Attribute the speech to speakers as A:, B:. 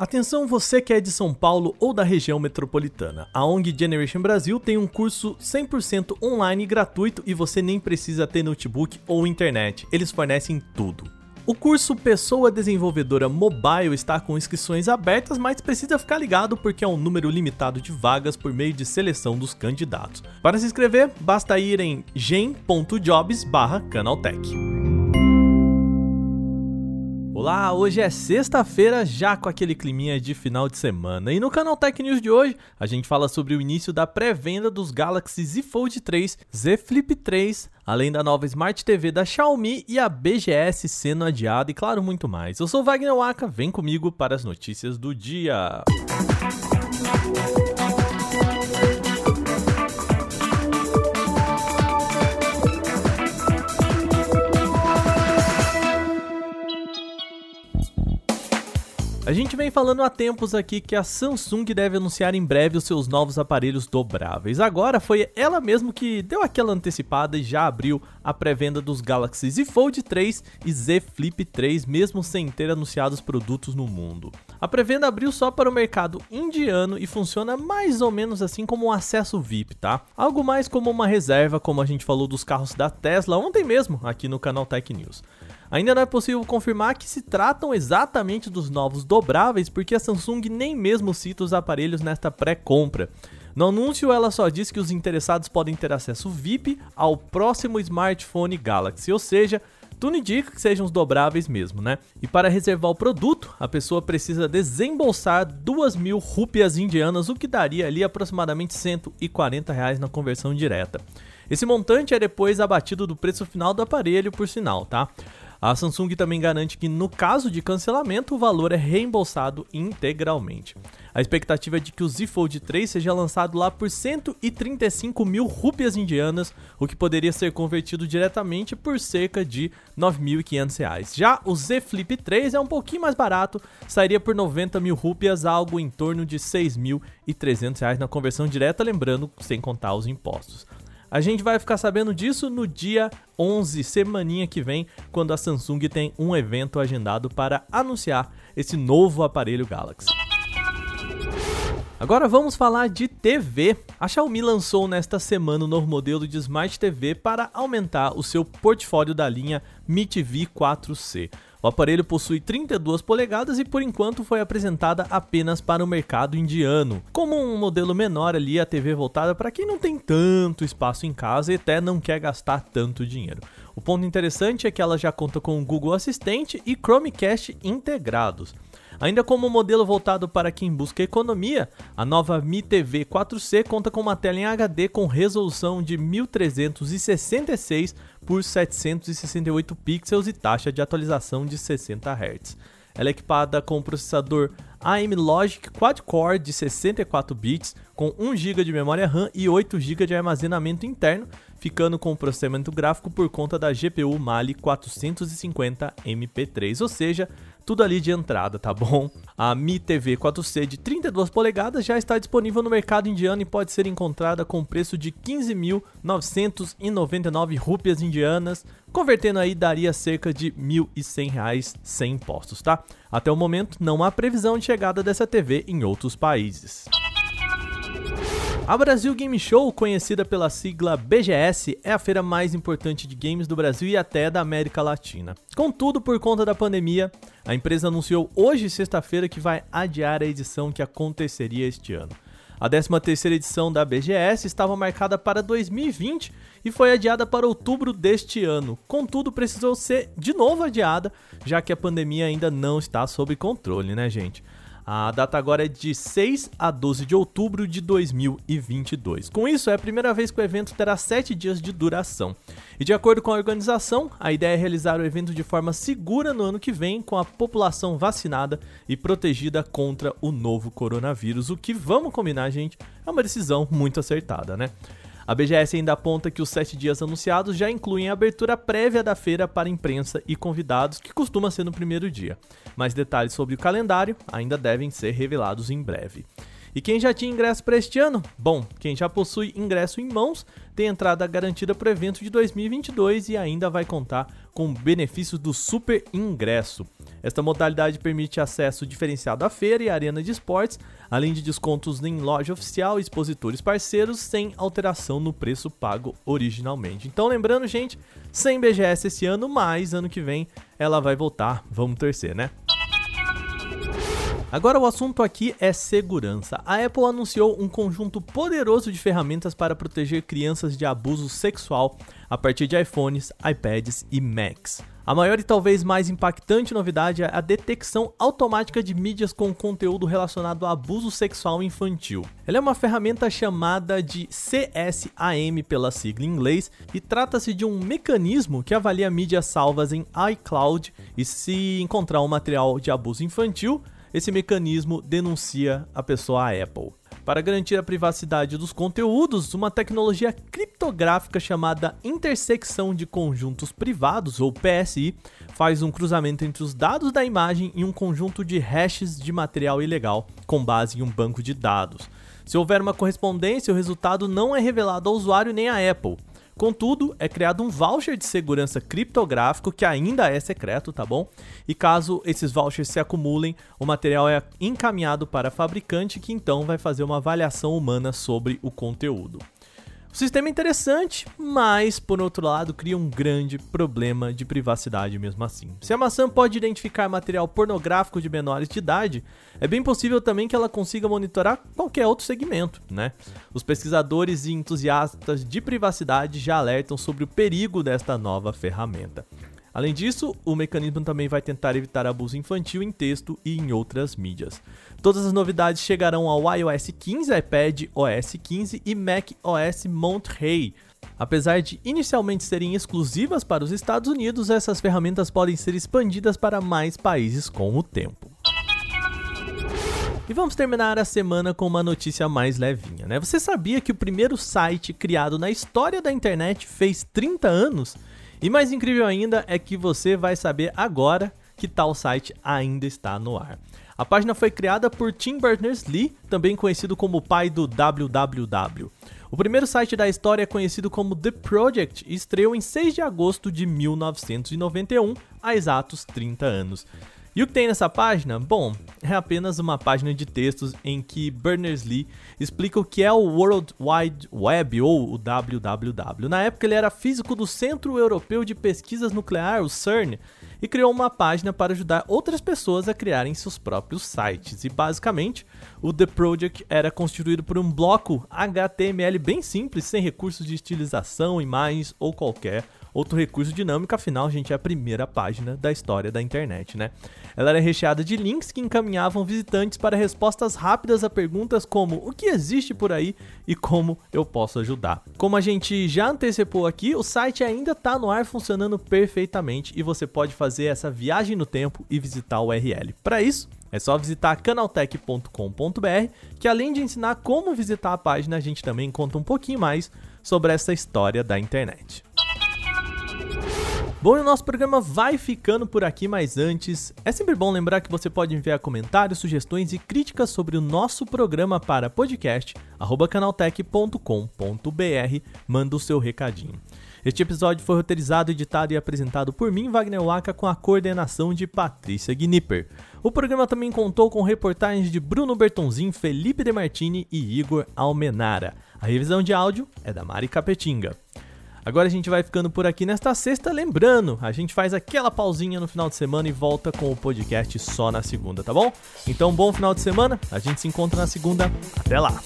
A: Atenção você que é de São Paulo ou da região metropolitana. A ONG Generation Brasil tem um curso 100% online gratuito e você nem precisa ter notebook ou internet. Eles fornecem tudo. O curso Pessoa Desenvolvedora Mobile está com inscrições abertas, mas precisa ficar ligado porque é um número limitado de vagas por meio de seleção dos candidatos. Para se inscrever, basta ir em gen.jobs/canaltech. Olá, hoje é sexta-feira, já com aquele climinha de final de semana. E no canal Tech News de hoje, a gente fala sobre o início da pré-venda dos Galaxy Z Fold 3, Z Flip 3, além da nova Smart TV da Xiaomi e a BGS sendo adiada e claro, muito mais. Eu sou Wagner Waka, vem comigo para as notícias do dia. Música A gente vem falando há tempos aqui que a Samsung deve anunciar em breve os seus novos aparelhos dobráveis. Agora foi ela mesmo que deu aquela antecipada e já abriu a pré-venda dos Galaxy Z Fold 3 e Z Flip 3, mesmo sem ter anunciado os produtos no mundo. A pré-venda abriu só para o mercado indiano e funciona mais ou menos assim como um acesso VIP, tá? Algo mais como uma reserva, como a gente falou dos carros da Tesla ontem mesmo aqui no canal Tech News. Ainda não é possível confirmar que se tratam exatamente dos novos dobráveis, porque a Samsung nem mesmo cita os aparelhos nesta pré-compra. No anúncio, ela só diz que os interessados podem ter acesso VIP ao próximo smartphone Galaxy, ou seja, tudo indica que sejam os dobráveis mesmo, né? E para reservar o produto, a pessoa precisa desembolsar 2 mil rúpias indianas, o que daria ali aproximadamente 140 reais na conversão direta. Esse montante é depois abatido do preço final do aparelho, por sinal, tá? A Samsung também garante que, no caso de cancelamento, o valor é reembolsado integralmente. A expectativa é de que o Z Fold 3 seja lançado lá por 135 mil rúpias indianas, o que poderia ser convertido diretamente por cerca de 9.500 reais. Já o Z Flip 3 é um pouquinho mais barato, sairia por 90 mil rúpias, algo em torno de 6.300 reais na conversão direta, lembrando sem contar os impostos. A gente vai ficar sabendo disso no dia 11, semaninha que vem, quando a Samsung tem um evento agendado para anunciar esse novo aparelho Galaxy. Agora vamos falar de TV. A Xiaomi lançou nesta semana o um novo modelo de Smart TV para aumentar o seu portfólio da linha Mi TV 4C. O aparelho possui 32 polegadas e por enquanto foi apresentada apenas para o mercado indiano. Como um modelo menor ali, a TV voltada para quem não tem tanto espaço em casa e até não quer gastar tanto dinheiro. O ponto interessante é que ela já conta com o Google Assistente e Chromecast integrados. Ainda como modelo voltado para quem busca economia, a nova Mi TV 4C conta com uma tela em HD com resolução de 1366 por 768 pixels e taxa de atualização de 60 Hz. Ela é equipada com o processador AM Logic Quad-Core de 64 bits, com 1 GB de memória RAM e 8 GB de armazenamento interno, ficando com o processamento gráfico por conta da GPU Mali 450 MP3, ou seja, tudo ali de entrada, tá bom? A Mi TV 4C de 32 polegadas já está disponível no mercado indiano e pode ser encontrada com preço de 15.999 rúpias indianas, convertendo aí daria cerca de R$ 1.100 sem impostos, tá? Até o momento não há previsão de chegada dessa TV em outros países. A Brasil Game Show, conhecida pela sigla BGS, é a feira mais importante de games do Brasil e até da América Latina. Contudo, por conta da pandemia, a empresa anunciou hoje, sexta-feira, que vai adiar a edição que aconteceria este ano. A 13ª edição da BGS estava marcada para 2020 e foi adiada para outubro deste ano. Contudo, precisou ser de novo adiada, já que a pandemia ainda não está sob controle, né, gente? A data agora é de 6 a 12 de outubro de 2022. Com isso, é a primeira vez que o evento terá 7 dias de duração. E de acordo com a organização, a ideia é realizar o evento de forma segura no ano que vem, com a população vacinada e protegida contra o novo coronavírus. O que vamos combinar, gente, é uma decisão muito acertada, né? A BGS ainda aponta que os sete dias anunciados já incluem a abertura prévia da feira para imprensa e convidados, que costuma ser no primeiro dia. Mais detalhes sobre o calendário ainda devem ser revelados em breve. E quem já tinha ingresso para este ano? Bom, quem já possui ingresso em mãos tem entrada garantida para o evento de 2022 e ainda vai contar com benefícios do Super Ingresso. Esta modalidade permite acesso diferenciado à feira e arena de esportes, além de descontos em loja oficial e expositores parceiros, sem alteração no preço pago originalmente. Então, lembrando, gente, sem BGS esse ano, mas ano que vem ela vai voltar. Vamos torcer, né? Agora o assunto aqui é segurança. A Apple anunciou um conjunto poderoso de ferramentas para proteger crianças de abuso sexual a partir de iPhones, iPads e Macs. A maior e talvez mais impactante novidade é a detecção automática de mídias com conteúdo relacionado a abuso sexual infantil. Ela é uma ferramenta chamada de CSAM pela sigla em inglês e trata-se de um mecanismo que avalia mídias salvas em iCloud e se encontrar um material de abuso infantil, esse mecanismo denuncia a pessoa à Apple. Para garantir a privacidade dos conteúdos, uma tecnologia criptográfica chamada intersecção de conjuntos privados, ou PSI, faz um cruzamento entre os dados da imagem e um conjunto de hashes de material ilegal, com base em um banco de dados. Se houver uma correspondência, o resultado não é revelado ao usuário nem à Apple. Contudo, é criado um voucher de segurança criptográfico que ainda é secreto, tá bom? E caso esses vouchers se acumulem, o material é encaminhado para a fabricante que então vai fazer uma avaliação humana sobre o conteúdo. O sistema é interessante, mas por outro lado cria um grande problema de privacidade mesmo assim. Se a maçã pode identificar material pornográfico de menores de idade, é bem possível também que ela consiga monitorar qualquer outro segmento, né? Os pesquisadores e entusiastas de privacidade já alertam sobre o perigo desta nova ferramenta. Além disso, o mecanismo também vai tentar evitar abuso infantil em texto e em outras mídias. Todas as novidades chegarão ao iOS 15, iPad OS 15 e Mac OS Monterey. Apesar de inicialmente serem exclusivas para os Estados Unidos, essas ferramentas podem ser expandidas para mais países com o tempo. E vamos terminar a semana com uma notícia mais levinha, né? Você sabia que o primeiro site criado na história da internet fez 30 anos? E mais incrível ainda é que você vai saber agora que tal site ainda está no ar. A página foi criada por Tim Berners-Lee, também conhecido como o pai do www. O primeiro site da história é conhecido como The Project e estreou em 6 de agosto de 1991, há exatos 30 anos. E o que tem nessa página? Bom, é apenas uma página de textos em que Berners-Lee explica o que é o World Wide Web ou o WWW. Na época ele era físico do Centro Europeu de Pesquisas Nuclear, o CERN, e criou uma página para ajudar outras pessoas a criarem seus próprios sites. E basicamente, o The Project era constituído por um bloco HTML bem simples, sem recursos de estilização, imagens ou qualquer outro recurso dinâmico, afinal, gente, é a primeira página da história da internet, né? Ela era recheada de links que encaminhavam visitantes para respostas rápidas a perguntas como o que existe por aí e como eu posso ajudar. Como a gente já antecipou aqui, o site ainda está no ar funcionando perfeitamente e você pode fazer essa viagem no tempo e visitar o URL. Para isso, é só visitar canaltech.com.br, que além de ensinar como visitar a página, a gente também conta um pouquinho mais sobre essa história da internet. Bom, e o nosso programa vai ficando por aqui, mas antes, é sempre bom lembrar que você pode enviar comentários, sugestões e críticas sobre o nosso programa para podcast@canaltech.com.br. Manda o seu recadinho. Este episódio foi roteirizado, editado e apresentado por mim, Wagner Waka, com a coordenação de Patrícia Gnipper. O programa também contou com reportagens de Bruno Bertonzin, Felipe De Martini e Igor Almenara. A revisão de áudio é da Mari Capetinga. Agora a gente vai ficando por aqui nesta sexta. Lembrando, a gente faz aquela pausinha no final de semana e volta com o podcast só na segunda, tá bom? Então, bom final de semana. A gente se encontra na segunda. Até lá!